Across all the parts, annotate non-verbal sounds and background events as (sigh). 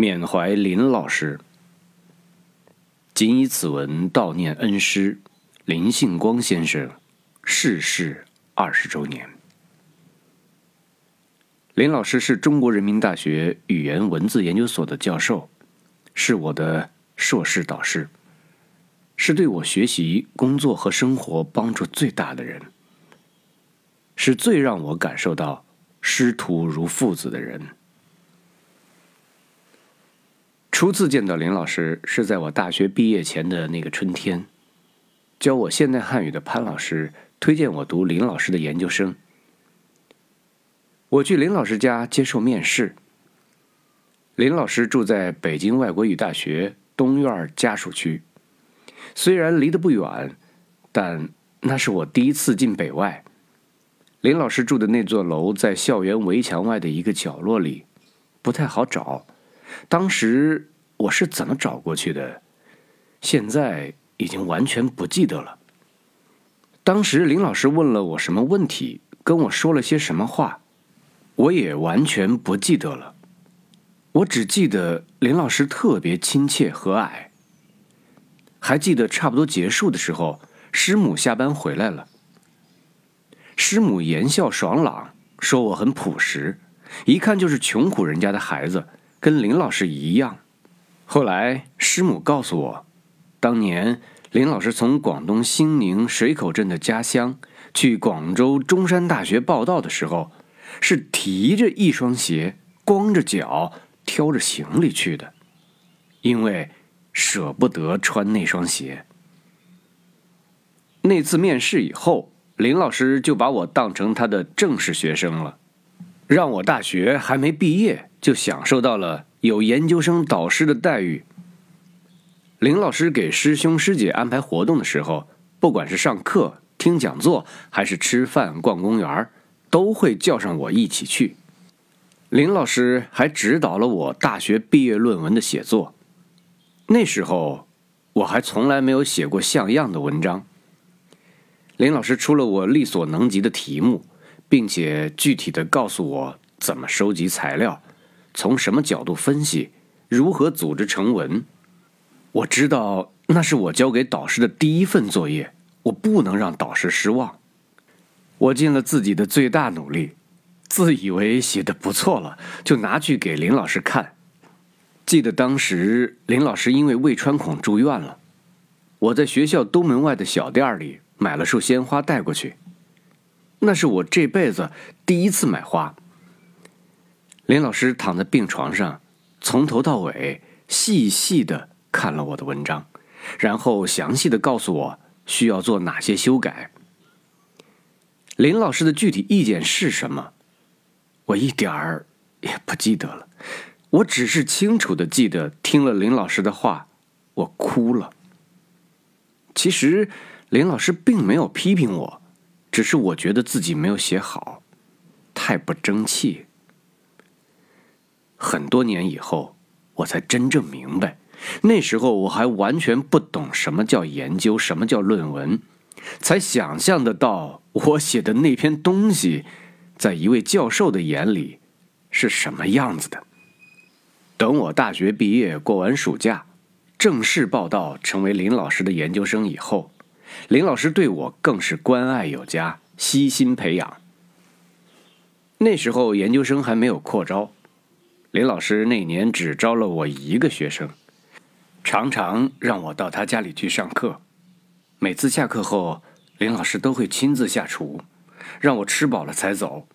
缅怀林老师，仅以此文悼念恩师林信光先生逝世二十周年。林老师是中国人民大学语言文字研究所的教授，是我的硕士导师，是对我学习、工作和生活帮助最大的人，是最让我感受到师徒如父子的人。初次见到林老师是在我大学毕业前的那个春天，教我现代汉语的潘老师推荐我读林老师的研究生。我去林老师家接受面试。林老师住在北京外国语大学东院家属区，虽然离得不远，但那是我第一次进北外。林老师住的那座楼在校园围墙外的一个角落里，不太好找。当时我是怎么找过去的？现在已经完全不记得了。当时林老师问了我什么问题，跟我说了些什么话，我也完全不记得了。我只记得林老师特别亲切和蔼，还记得差不多结束的时候，师母下班回来了。师母言笑爽朗，说我很朴实，一看就是穷苦人家的孩子。跟林老师一样，后来师母告诉我，当年林老师从广东兴宁水口镇的家乡去广州中山大学报道的时候，是提着一双鞋，光着脚，挑着行李去的，因为舍不得穿那双鞋。那次面试以后，林老师就把我当成他的正式学生了。让我大学还没毕业就享受到了有研究生导师的待遇。林老师给师兄师姐安排活动的时候，不管是上课、听讲座，还是吃饭、逛公园，都会叫上我一起去。林老师还指导了我大学毕业论文的写作。那时候我还从来没有写过像样的文章。林老师出了我力所能及的题目。并且具体的告诉我怎么收集材料，从什么角度分析，如何组织成文。我知道那是我交给导师的第一份作业，我不能让导师失望。我尽了自己的最大努力，自以为写的不错了，就拿去给林老师看。记得当时林老师因为胃穿孔住院了，我在学校东门外的小店里买了束鲜花带过去。那是我这辈子第一次买花。林老师躺在病床上，从头到尾细细的看了我的文章，然后详细的告诉我需要做哪些修改。林老师的具体意见是什么，我一点儿也不记得了。我只是清楚的记得，听了林老师的话，我哭了。其实林老师并没有批评我。只是我觉得自己没有写好，太不争气。很多年以后，我才真正明白，那时候我还完全不懂什么叫研究，什么叫论文，才想象得到我写的那篇东西，在一位教授的眼里是什么样子的。等我大学毕业，过完暑假，正式报道成为林老师的研究生以后。林老师对我更是关爱有加，悉心培养。那时候研究生还没有扩招，林老师那年只招了我一个学生，常常让我到他家里去上课。每次下课后，林老师都会亲自下厨，让我吃饱了才走。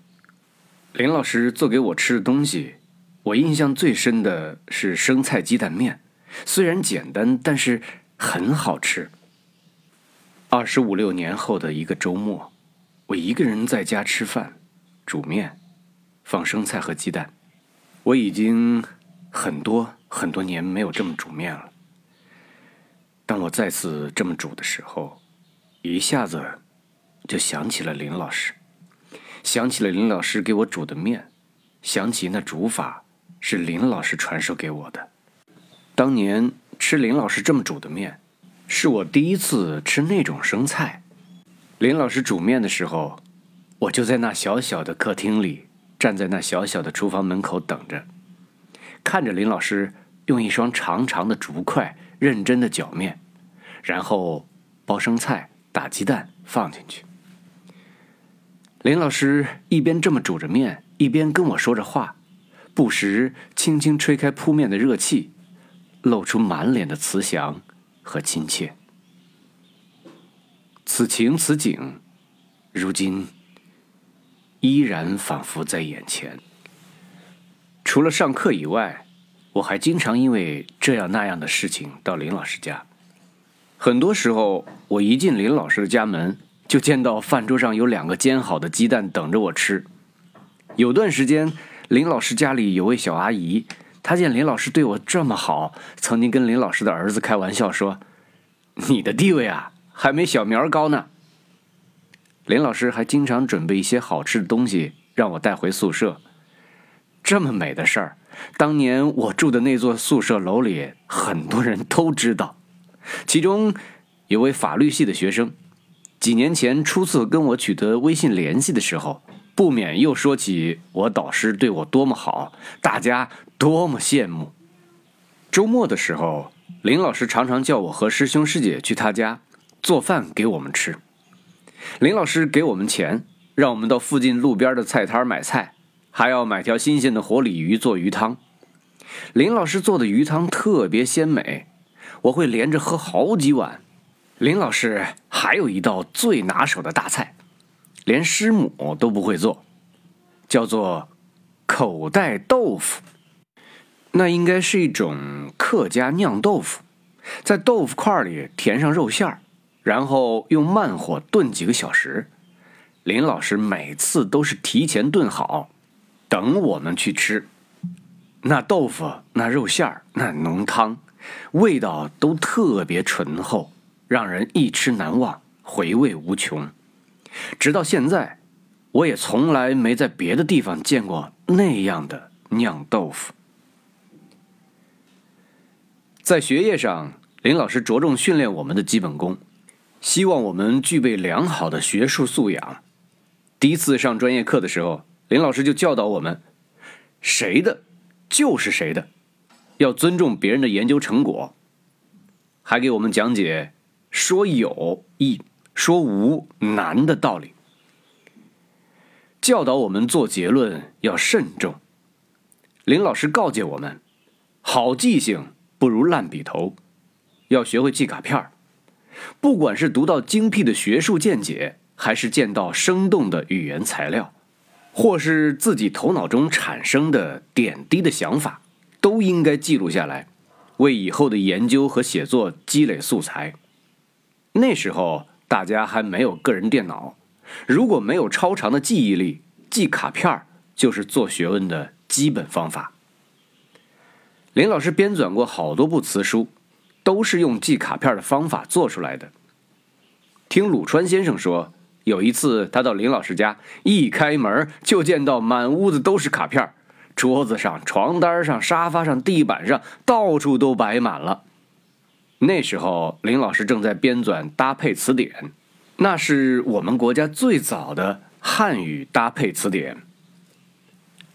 林老师做给我吃的东西，我印象最深的是生菜鸡蛋面，虽然简单，但是很好吃。二十五六年后的一个周末，我一个人在家吃饭，煮面，放生菜和鸡蛋。我已经很多很多年没有这么煮面了。当我再次这么煮的时候，一下子就想起了林老师，想起了林老师给我煮的面，想起那煮法是林老师传授给我的。当年吃林老师这么煮的面。是我第一次吃那种生菜。林老师煮面的时候，我就在那小小的客厅里，站在那小小的厨房门口等着，看着林老师用一双长长的竹筷认真的搅面，然后包生菜、打鸡蛋放进去。林老师一边这么煮着面，一边跟我说着话，不时轻轻吹开扑面的热气，露出满脸的慈祥和亲切。此情此景，如今依然仿佛在眼前。除了上课以外，我还经常因为这样那样的事情到林老师家。很多时候，我一进林老师的家门，就见到饭桌上有两个煎好的鸡蛋等着我吃。有段时间，林老师家里有位小阿姨，他见林老师对我这么好，曾经跟林老师的儿子开玩笑说：“你的地位啊，还没小苗高呢。”林老师还经常准备一些好吃的东西让我带回宿舍。这么美的事儿，当年我住的那座宿舍楼里，很多人都知道。其中有位法律系的学生，几年前初次跟我取得微信联系的时候，不免又说起我导师对我多么好，大家多么羡慕。周末的时候，林老师常常叫我和师兄师姐去他家做饭给我们吃。林老师给我们钱，让我们到附近路边的菜摊买菜。还要买条新鲜的活鲤鱼做鱼汤，林老师做的鱼汤特别鲜美，我会连着喝好几碗。林老师还有一道最拿手的大菜，连师母都不会做，叫做口袋豆腐。那应该是一种客家酿豆腐，在豆腐块里填上肉馅儿，然后用慢火炖几个小时。林老师每次都是提前炖好。等我们去吃，那豆腐、那肉馅儿、那浓汤，味道都特别醇厚，让人一吃难忘，回味无穷。直到现在，我也从来没在别的地方见过那样的酿豆腐。在学业上，林老师着重训练我们的基本功，希望我们具备良好的学术素养。第一次上专业课的时候。林老师就教导我们：“谁的，就是谁的，要尊重别人的研究成果。”还给我们讲解“说有易，说无难”的道理，教导我们做结论要慎重。林老师告诫我们：“好记性不如烂笔头，要学会记卡片儿。不管是读到精辟的学术见解，还是见到生动的语言材料。”或是自己头脑中产生的点滴的想法，都应该记录下来，为以后的研究和写作积累素材。那时候大家还没有个人电脑，如果没有超长的记忆力，记卡片儿就是做学问的基本方法。林老师编纂过好多部词书，都是用记卡片的方法做出来的。听鲁川先生说。有一次，他到林老师家，一开门就见到满屋子都是卡片桌子上、床单上、沙发上、地板上，到处都摆满了。那时候，林老师正在编纂搭配词典，那是我们国家最早的汉语搭配词典。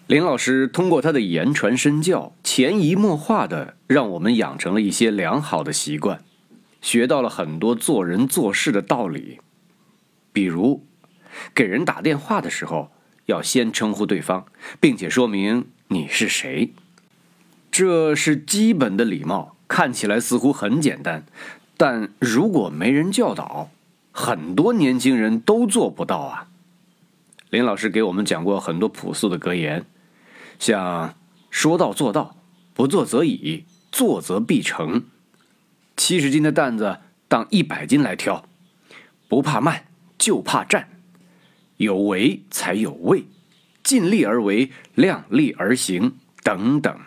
林老师通过他的言传身教，潜移默化的让我们养成了一些良好的习惯，学到了很多做人做事的道理。比如，给人打电话的时候，要先称呼对方，并且说明你是谁，这是基本的礼貌。看起来似乎很简单，但如果没人教导，很多年轻人都做不到啊。林老师给我们讲过很多朴素的格言，像“说到做到，不做则已，做则必成”。七十斤的担子当一百斤来挑，不怕慢。就怕站，有为才有位，尽力而为，量力而行，等等。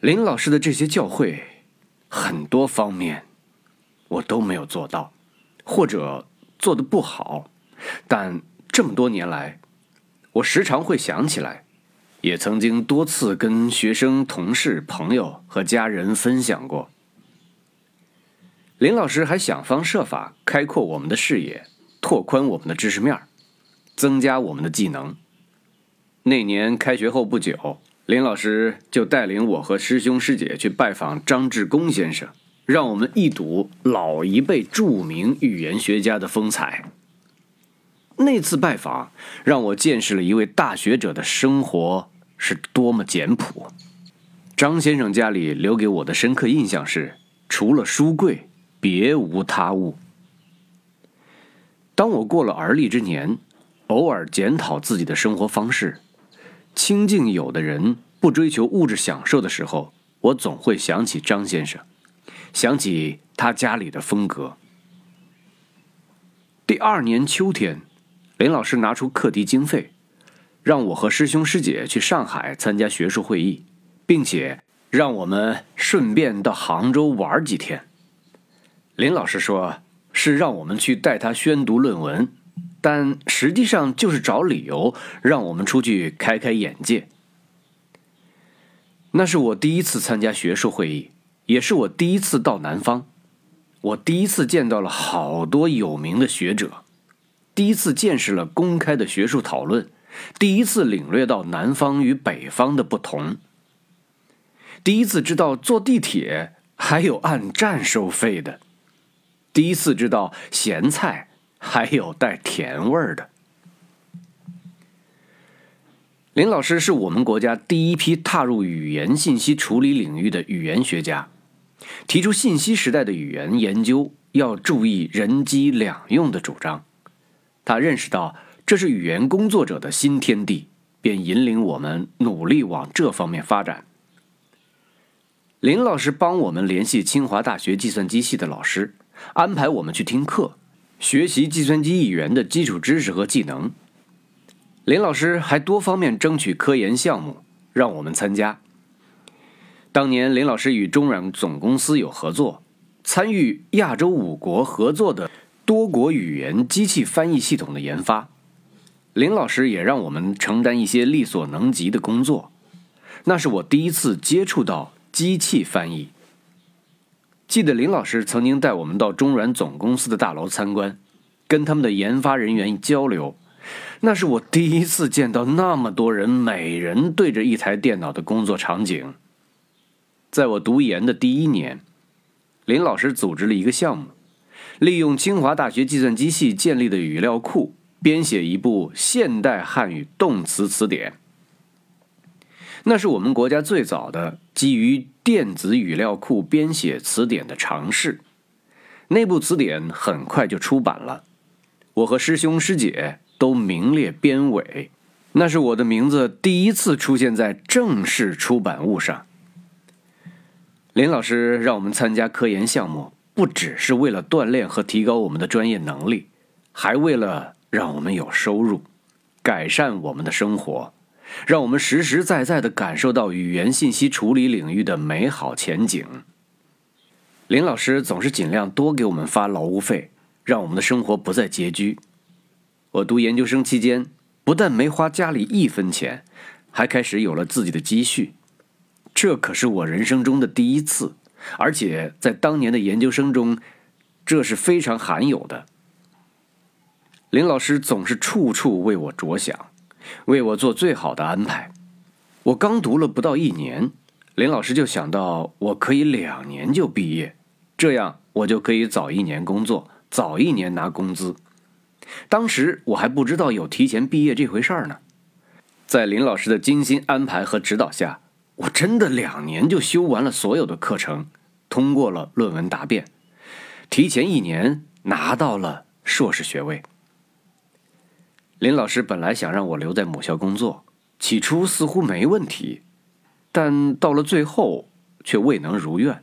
林老师的这些教诲，很多方面我都没有做到，或者做的不好，但这么多年来，我时常会想起来，也曾经多次跟学生、同事、朋友和家人分享过。林老师还想方设法开阔我们的视野，拓宽我们的知识面增加我们的技能。那年开学后不久，林老师就带领我和师兄师姐去拜访张志功先生，让我们一睹老一辈著名语言学家的风采。那次拜访让我见识了一位大学者的生活是多么简朴。张先生家里留给我的深刻印象是，除了书柜，别无他物。当我过了而立之年，偶尔检讨自己的生活方式。清静有的人不追求物质享受的时候，我总会想起张先生，想起他家里的风格。第二年秋天，林老师拿出课题经费，让我和师兄师姐去上海参加学术会议，并且让我们顺便到杭州玩几天。林老师说是让我们去带他宣读论文。但实际上就是找理由让我们出去开开眼界。那是我第一次参加学术会议，也是我第一次到南方，我第一次见到了好多有名的学者，第一次见识了公开的学术讨论，第一次领略到南方与北方的不同，第一次知道坐地铁还有按站收费的，第一次知道咸菜。还有带甜味儿的。林老师是我们国家第一批踏入语言信息处理领域的语言学家，提出信息时代的语言研究要注意人机两用的主张。他认识到这是语言工作者的新天地，便引领我们努力往这方面发展。林老师帮我们联系清华大学计算机系的老师，安排我们去听课。学习计算机语言的基础知识和技能，林老师还多方面争取科研项目，让我们参加。当年林老师与中软总公司有合作，参与亚洲五国合作的多国语言机器翻译系统的研发。林老师也让我们承担一些力所能及的工作，那是我第一次接触到机器翻译。记得林老师曾经带我们到中软总公司的大楼参观，跟他们的研发人员交流。那是我第一次见到那么多人，每人对着一台电脑的工作场景。在我读研的第一年，林老师组织了一个项目，利用清华大学计算机系建立的语料库，编写一部现代汉语动词词典。那是我们国家最早的基于电子语料库编写词典的尝试。那部词典很快就出版了，我和师兄师姐都名列编委。那是我的名字第一次出现在正式出版物上。林老师让我们参加科研项目，不只是为了锻炼和提高我们的专业能力，还为了让我们有收入，改善我们的生活。让我们实实在在的感受到语言信息处理领域的美好前景。林老师总是尽量多给我们发劳务费，让我们的生活不再拮据。我读研究生期间，不但没花家里一分钱，还开始有了自己的积蓄。这可是我人生中的第一次，而且在当年的研究生中，这是非常罕有的。林老师总是处处为我着想。为我做最好的安排。我刚读了不到一年，林老师就想到我可以两年就毕业，这样我就可以早一年工作，早一年拿工资。当时我还不知道有提前毕业这回事儿呢。在林老师的精心安排和指导下，我真的两年就修完了所有的课程，通过了论文答辩，提前一年拿到了硕士学位。林老师本来想让我留在母校工作，起初似乎没问题，但到了最后却未能如愿，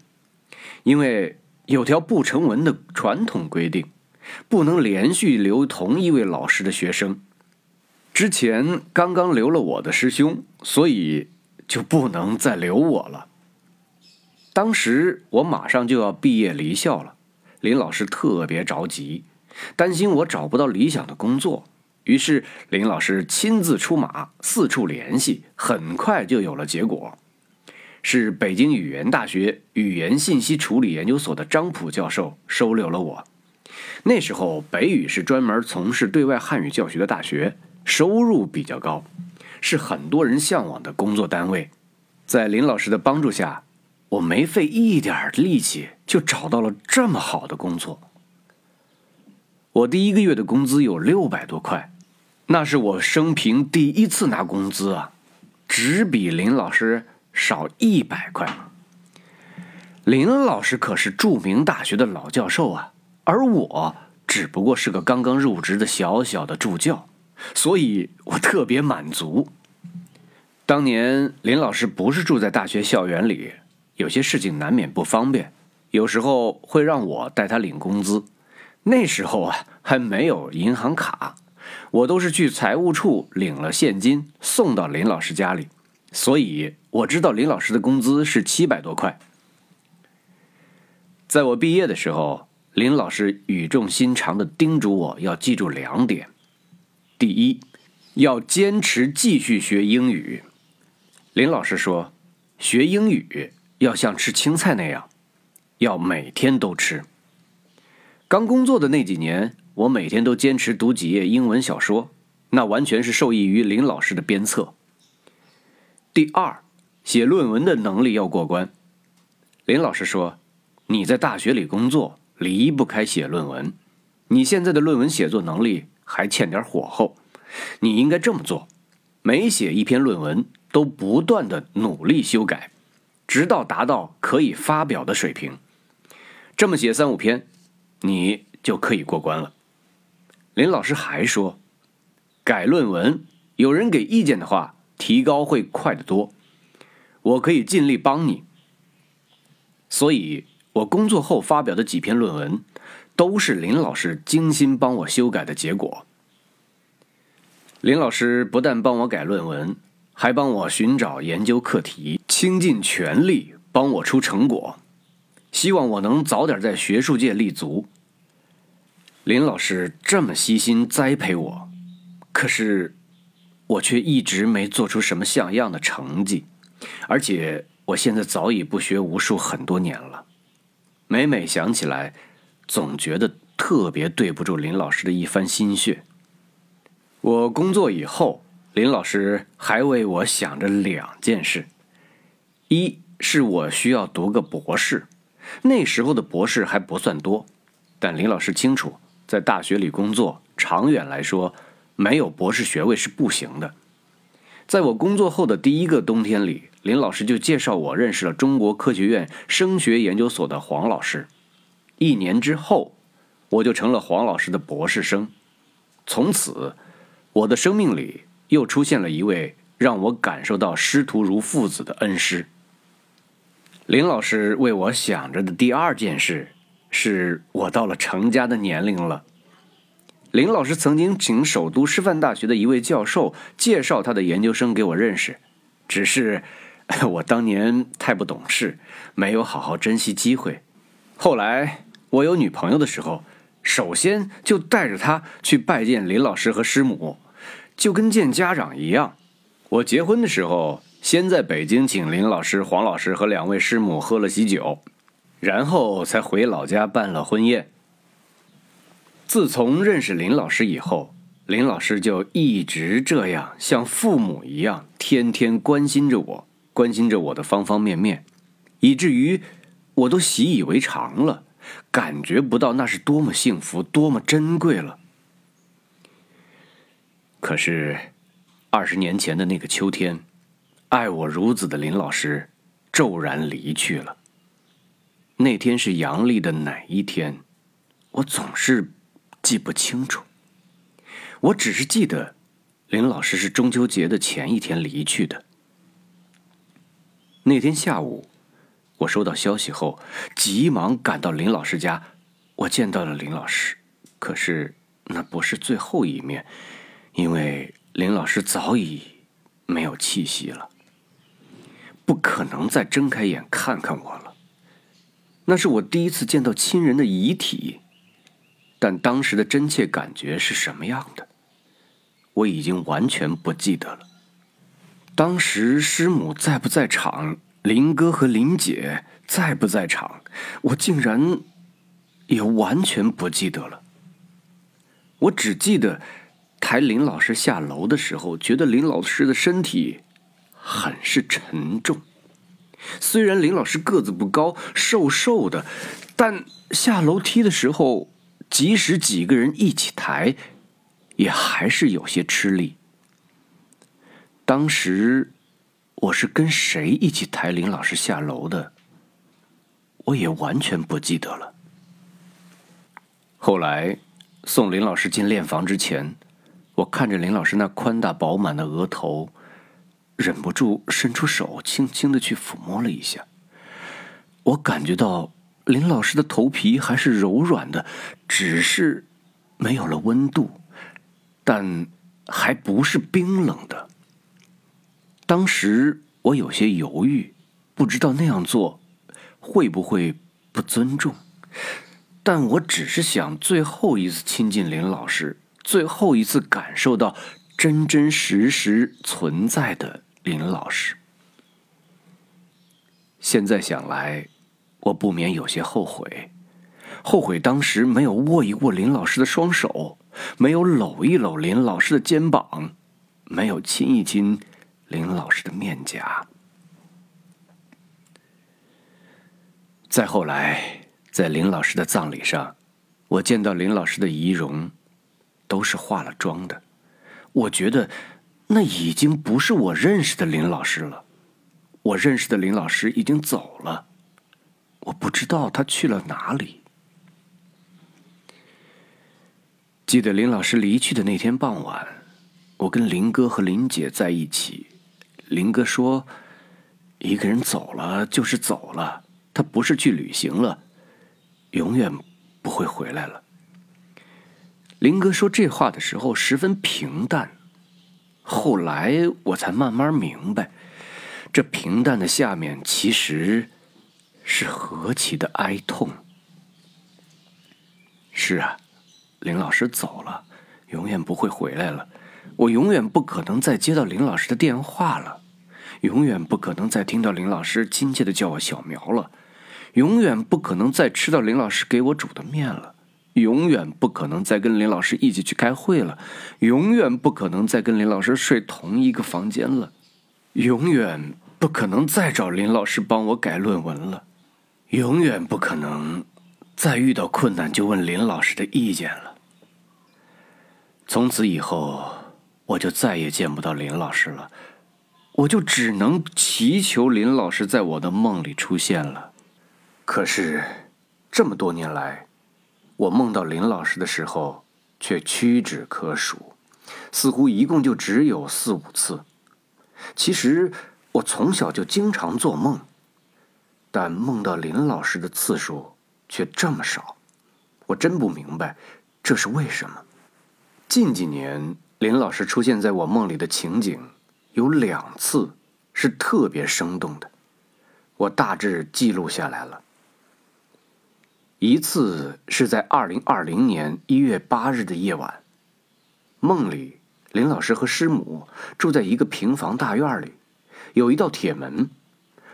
因为有条不成文的传统规定，不能连续留同一位老师的学生。之前刚刚留了我的师兄，所以就不能再留我了。当时我马上就要毕业离校了，林老师特别着急，担心我找不到理想的工作。于是林老师亲自出马，四处联系，很快就有了结果。是北京语言大学语言信息处理研究所的张普教授收留了我。那时候北语是专门从事对外汉语教学的大学，收入比较高，是很多人向往的工作单位，在林老师的帮助下，我没费一点力气就找到了这么好的工作。我第一个月的工资有六百多块，那是我生平第一次拿工资啊，只比林老师少一百块。林老师可是著名大学的老教授啊，而我只不过是个刚刚入职的小小的助教，所以我特别满足。当年林老师不是住在大学校园里，有些事情难免不方便，有时候会让我带他领工资。那时候啊，还没有银行卡，我都是去财务处领了现金送到林老师家里，所以我知道林老师的工资是七百多块。在我毕业的时候，林老师语重心长的叮嘱我要记住两点：第一，要坚持继续学英语。林老师说，学英语要像吃青菜那样，要每天都吃。刚工作的那几年，我每天都坚持读几页英文小说，那完全是受益于林老师的鞭策。第二，写论文的能力要过关。林老师说：“你在大学里工作，离不开写论文。你现在的论文写作能力还欠点火候，你应该这么做：每写一篇论文，都不断的努力修改，直到达到可以发表的水平。这么写三五篇。”你就可以过关了。林老师还说，改论文有人给意见的话，提高会快得多。我可以尽力帮你。所以，我工作后发表的几篇论文，都是林老师精心帮我修改的结果。林老师不但帮我改论文，还帮我寻找研究课题，倾尽全力帮我出成果。希望我能早点在学术界立足。林老师这么悉心栽培我，可是我却一直没做出什么像样的成绩，而且我现在早已不学无术很多年了。每每想起来，总觉得特别对不住林老师的一番心血。我工作以后，林老师还为我想着两件事：一是我需要读个博士。那时候的博士还不算多，但林老师清楚，在大学里工作，长远来说，没有博士学位是不行的。在我工作后的第一个冬天里，林老师就介绍我认识了中国科学院声学研究所的黄老师。一年之后，我就成了黄老师的博士生。从此，我的生命里又出现了一位让我感受到师徒如父子的恩师。林老师为我想着的第二件事，是我到了成家的年龄了。林老师曾经请首都师范大学的一位教授介绍他的研究生给我认识，只是 (laughs) 我当年太不懂事，没有好好珍惜机会。后来我有女朋友的时候，首先就带着她去拜见林老师和师母，就跟见家长一样。我结婚的时候。先在北京请林老师、黄老师和两位师母喝了喜酒，然后才回老家办了婚宴。自从认识林老师以后，林老师就一直这样像父母一样，天天关心着我，关心着我的方方面面，以至于我都习以为常了，感觉不到那是多么幸福、多么珍贵了。可是，二十年前的那个秋天。爱我如子的林老师骤然离去了。那天是阳历的哪一天？我总是记不清楚。我只是记得，林老师是中秋节的前一天离去的。那天下午，我收到消息后，急忙赶到林老师家。我见到了林老师，可是那不是最后一面，因为林老师早已没有气息了。不可能再睁开眼看看我了。那是我第一次见到亲人的遗体，但当时的真切感觉是什么样的，我已经完全不记得了。当时师母在不在场，林哥和林姐在不在场，我竟然也完全不记得了。我只记得抬林老师下楼的时候，觉得林老师的身体。很是沉重。虽然林老师个子不高，瘦瘦的，但下楼梯的时候，即使几个人一起抬，也还是有些吃力。当时我是跟谁一起抬林老师下楼的，我也完全不记得了。后来送林老师进练房之前，我看着林老师那宽大饱满的额头。忍不住伸出手，轻轻的去抚摸了一下。我感觉到林老师的头皮还是柔软的，只是没有了温度，但还不是冰冷的。当时我有些犹豫，不知道那样做会不会不尊重，但我只是想最后一次亲近林老师，最后一次感受到真真实实存在的。林老师，现在想来，我不免有些后悔，后悔当时没有握一握林老师的双手，没有搂一搂林老师的肩膀，没有亲一亲林老师的面颊。再后来，在林老师的葬礼上，我见到林老师的仪容，都是化了妆的，我觉得。那已经不是我认识的林老师了，我认识的林老师已经走了，我不知道他去了哪里。记得林老师离去的那天傍晚，我跟林哥和林姐在一起。林哥说：“一个人走了就是走了，他不是去旅行了，永远不会回来了。”林哥说这话的时候十分平淡。后来我才慢慢明白，这平淡的下面其实是何其的哀痛。是啊，林老师走了，永远不会回来了。我永远不可能再接到林老师的电话了，永远不可能再听到林老师亲切的叫我小苗了，永远不可能再吃到林老师给我煮的面了。永远不可能再跟林老师一起去开会了，永远不可能再跟林老师睡同一个房间了，永远不可能再找林老师帮我改论文了，永远不可能再遇到困难就问林老师的意见了。从此以后，我就再也见不到林老师了，我就只能祈求林老师在我的梦里出现了。可是，这么多年来，我梦到林老师的时候，却屈指可数，似乎一共就只有四五次。其实我从小就经常做梦，但梦到林老师的次数却这么少，我真不明白这是为什么。近几年林老师出现在我梦里的情景有两次是特别生动的，我大致记录下来了。一次是在二零二零年一月八日的夜晚，梦里林老师和师母住在一个平房大院里，有一道铁门，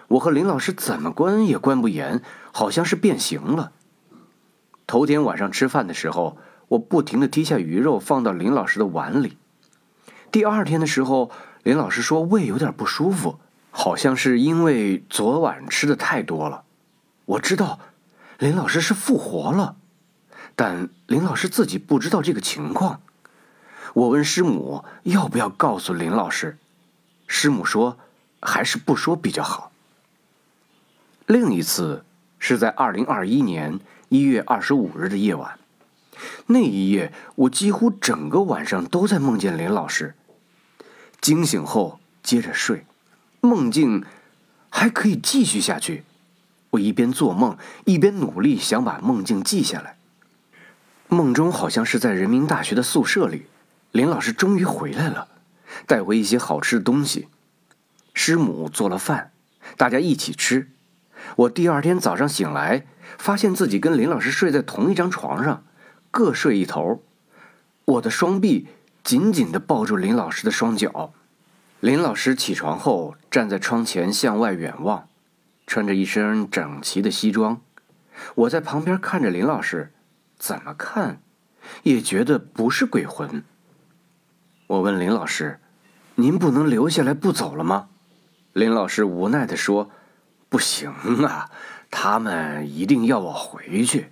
我和林老师怎么关也关不严，好像是变形了。头天晚上吃饭的时候，我不停的滴下鱼肉放到林老师的碗里。第二天的时候，林老师说胃有点不舒服，好像是因为昨晚吃的太多了。我知道。林老师是复活了，但林老师自己不知道这个情况。我问师母要不要告诉林老师，师母说还是不说比较好。另一次是在二零二一年一月二十五日的夜晚，那一夜我几乎整个晚上都在梦见林老师。惊醒后接着睡，梦境还可以继续下去。我一边做梦，一边努力想把梦境记下来。梦中好像是在人民大学的宿舍里，林老师终于回来了，带回一些好吃的东西。师母做了饭，大家一起吃。我第二天早上醒来，发现自己跟林老师睡在同一张床上，各睡一头。我的双臂紧紧地抱住林老师的双脚。林老师起床后，站在窗前向外远望。穿着一身整齐的西装，我在旁边看着林老师，怎么看，也觉得不是鬼魂。我问林老师：“您不能留下来不走了吗？”林老师无奈地说：“不行啊，他们一定要我回去。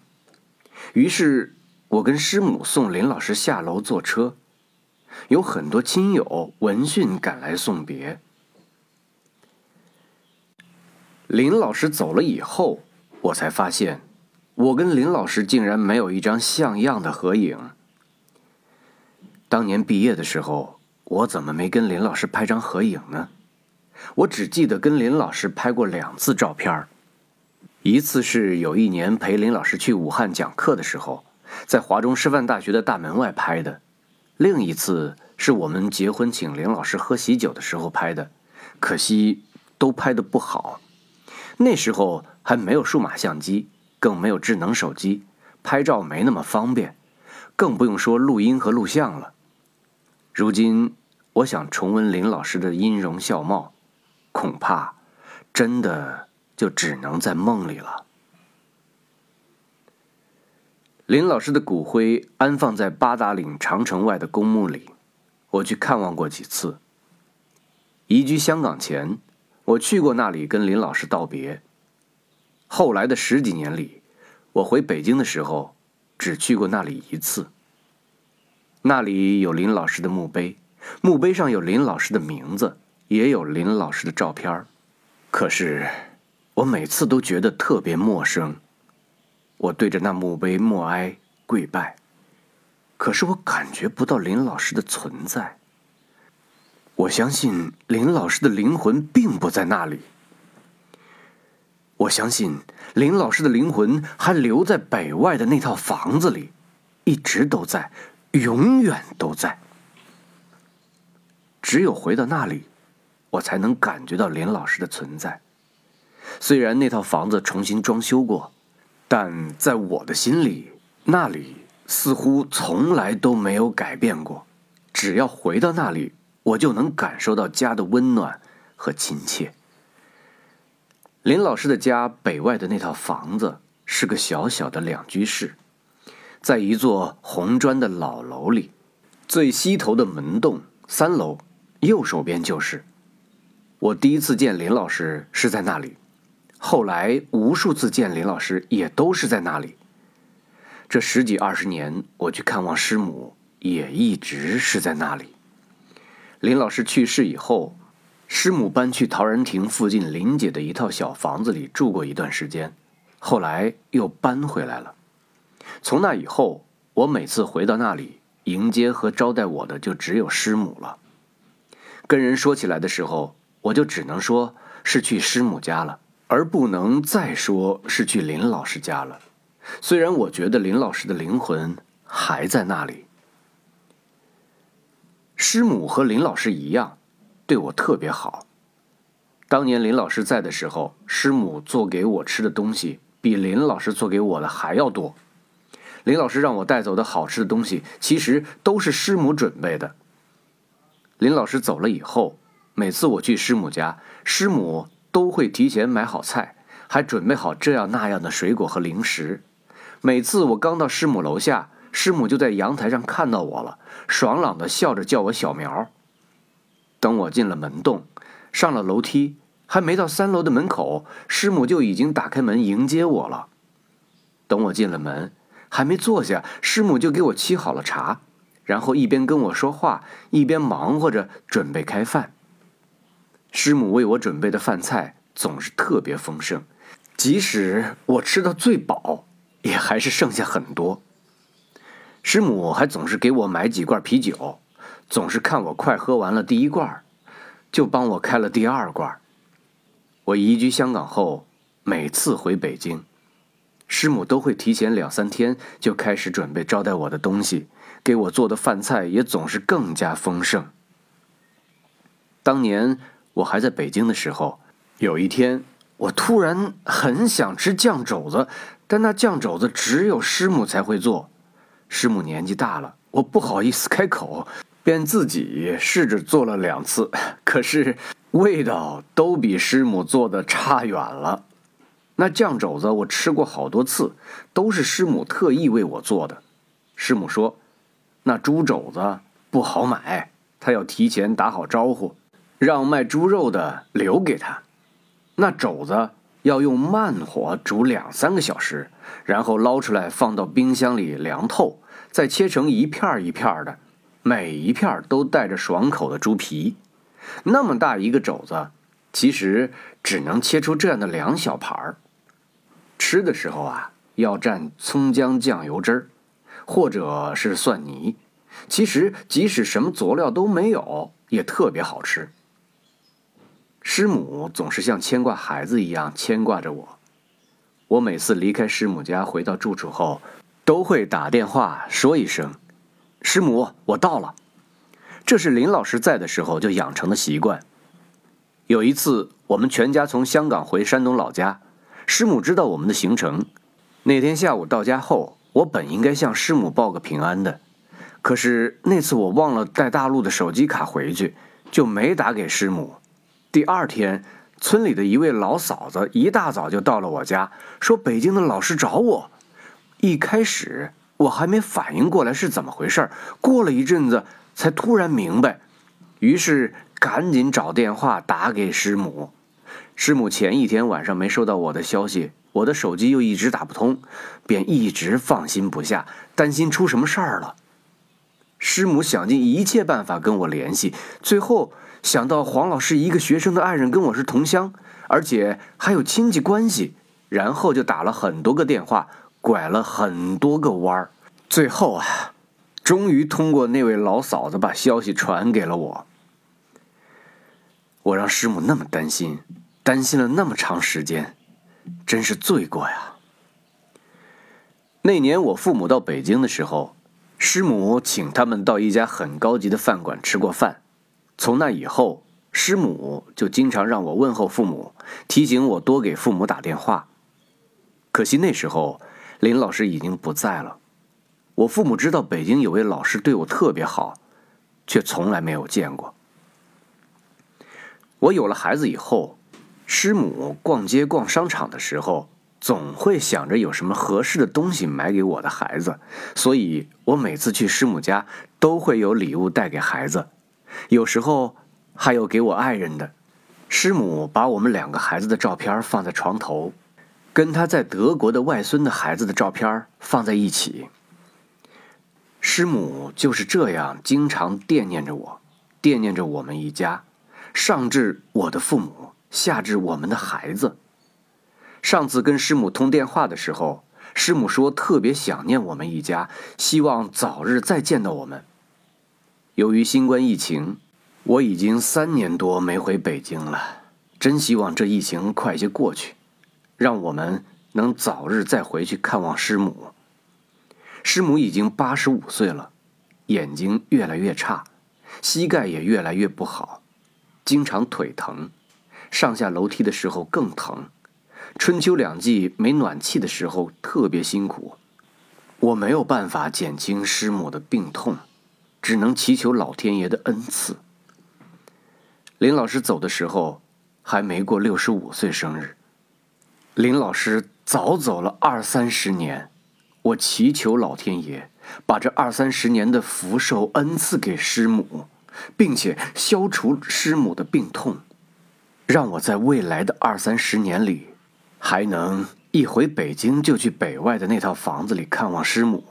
于是，我跟师母送林老师下楼坐车，有很多亲友闻讯赶来送别。林老师走了以后，我才发现，我跟林老师竟然没有一张像样的合影。当年毕业的时候，我怎么没跟林老师拍张合影呢？我只记得跟林老师拍过两次照片一次是有一年陪林老师去武汉讲课的时候，在华中师范大学的大门外拍的；另一次是我们结婚请林老师喝喜酒的时候拍的，可惜都拍的不好。那时候还没有数码相机，更没有智能手机，拍照没那么方便，更不用说录音和录像了。如今我想重温林老师的音容笑貌。恐怕，真的就只能在梦里了。林老师的骨灰安放在八达岭长城外的公墓里，我去看望过几次。移居香港前，我去过那里跟林老师道别。后来的十几年里，我回北京的时候，只去过那里一次。那里有林老师的墓碑，墓碑上有林老师的名字。也有林老师的照片可是我每次都觉得特别陌生。我对着那墓碑默哀跪拜，可是我感觉不到林老师的存在。我相信林老师的灵魂并不在那里。我相信林老师的灵魂还留在北外的那套房子里，一直都在，永远都在。只有回到那里。我才能感觉到林老师的存在。虽然那套房子重新装修过，但在我的心里，那里似乎从来都没有改变过。只要回到那里，我就能感受到家的温暖和亲切。林老师的家北外的那套房子是个小小的两居室，在一座红砖的老楼里，最西头的门洞三楼，右手边就是。我第一次见林老师是在那里，后来无数次见林老师也都是在那里。这十几二十年，我去看望师母也一直是在那里。林老师去世以后，师母搬去陶然亭附近林姐的一套小房子里住过一段时间，后来又搬回来了。从那以后，我每次回到那里，迎接和招待我的就只有师母了。跟人说起来的时候。我就只能说是去师母家了，而不能再说是去林老师家了。虽然我觉得林老师的灵魂还在那里。师母和林老师一样，对我特别好。当年林老师在的时候，师母做给我吃的东西比林老师做给我的还要多。林老师让我带走的好吃的东西，其实都是师母准备的。林老师走了以后。每次我去师母家，师母都会提前买好菜，还准备好这样那样的水果和零食。每次我刚到师母楼下，师母就在阳台上看到我了，爽朗的笑着叫我小苗。等我进了门洞，上了楼梯，还没到三楼的门口，师母就已经打开门迎接我了。等我进了门，还没坐下，师母就给我沏好了茶，然后一边跟我说话，一边忙活着准备开饭。师母为我准备的饭菜总是特别丰盛，即使我吃到最饱，也还是剩下很多。师母还总是给我买几罐啤酒，总是看我快喝完了第一罐，就帮我开了第二罐。我移居香港后，每次回北京，师母都会提前两三天就开始准备招待我的东西，给我做的饭菜也总是更加丰盛。当年。我还在北京的时候，有一天，我突然很想吃酱肘子，但那酱肘子只有师母才会做。师母年纪大了，我不好意思开口，便自己试着做了两次，(laughs) 可是味道都比师母做的差远了。那酱肘子我吃过好多次，都是师母特意为我做的。师母说，那猪肘子不好买，他要提前打好招呼。让卖猪肉的留给他，那肘子要用慢火煮两三个小时，然后捞出来放到冰箱里凉透，再切成一片一片的，每一片都带着爽口的猪皮。那么大一个肘子，其实只能切出这样的两小盘儿。吃的时候啊，要蘸葱姜酱油汁儿，或者是蒜泥。其实即使什么佐料都没有，也特别好吃。师母总是像牵挂孩子一样牵挂着我。我每次离开师母家回到住处后，都会打电话说一声：“师母，我到了。”这是林老师在的时候就养成的习惯。有一次，我们全家从香港回山东老家，师母知道我们的行程。那天下午到家后，我本应该向师母报个平安的，可是那次我忘了带大陆的手机卡回去，就没打给师母。第二天，村里的一位老嫂子一大早就到了我家，说北京的老师找我。一开始我还没反应过来是怎么回事过了一阵子才突然明白，于是赶紧找电话打给师母。师母前一天晚上没收到我的消息，我的手机又一直打不通，便一直放心不下，担心出什么事儿了。师母想尽一切办法跟我联系，最后。想到黄老师一个学生的爱人跟我是同乡，而且还有亲戚关系，然后就打了很多个电话，拐了很多个弯儿，最后啊，终于通过那位老嫂子把消息传给了我。我让师母那么担心，担心了那么长时间，真是罪过呀。那年我父母到北京的时候，师母请他们到一家很高级的饭馆吃过饭。从那以后，师母就经常让我问候父母，提醒我多给父母打电话。可惜那时候林老师已经不在了。我父母知道北京有位老师对我特别好，却从来没有见过。我有了孩子以后，师母逛街逛商场的时候，总会想着有什么合适的东西买给我的孩子，所以我每次去师母家都会有礼物带给孩子。有时候还有给我爱人的，师母把我们两个孩子的照片放在床头，跟他在德国的外孙的孩子的照片放在一起。师母就是这样经常惦念着我，惦念着我们一家，上至我的父母，下至我们的孩子。上次跟师母通电话的时候，师母说特别想念我们一家，希望早日再见到我们。由于新冠疫情，我已经三年多没回北京了。真希望这疫情快些过去，让我们能早日再回去看望师母。师母已经八十五岁了，眼睛越来越差，膝盖也越来越不好，经常腿疼，上下楼梯的时候更疼。春秋两季没暖气的时候特别辛苦，我没有办法减轻师母的病痛。只能祈求老天爷的恩赐。林老师走的时候还没过六十五岁生日，林老师早走了二三十年，我祈求老天爷把这二三十年的福寿恩赐给师母，并且消除师母的病痛，让我在未来的二三十年里，还能一回北京就去北外的那套房子里看望师母。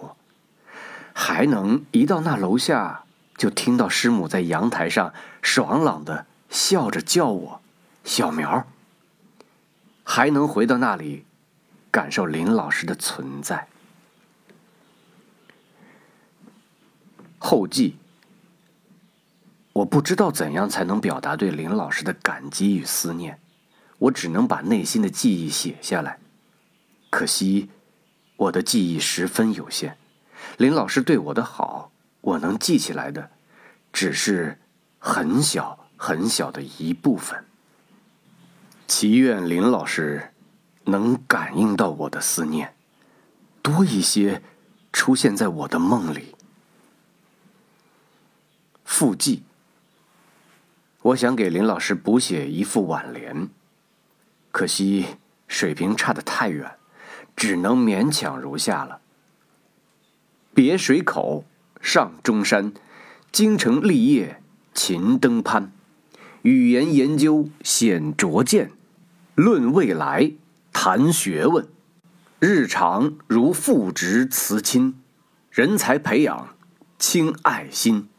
还能一到那楼下，就听到师母在阳台上爽朗的笑着叫我“小苗”。还能回到那里，感受林老师的存在。后记：我不知道怎样才能表达对林老师的感激与思念，我只能把内心的记忆写下来。可惜，我的记忆十分有限。林老师对我的好，我能记起来的，只是很小很小的一部分。祈愿林老师能感应到我的思念，多一些出现在我的梦里。附记，我想给林老师补写一副挽联，可惜水平差得太远，只能勉强如下了。别水口，上中山，京城立业勤登攀，语言研究显拙见，论未来谈学问，日常如父职慈亲，人才培养亲爱心。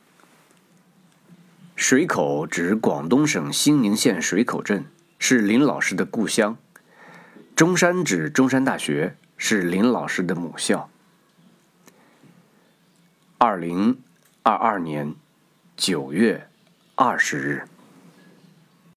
水口指广东省兴宁县水口镇，是林老师的故乡。中山指中山大学，是林老师的母校。二零二二年九月二十日。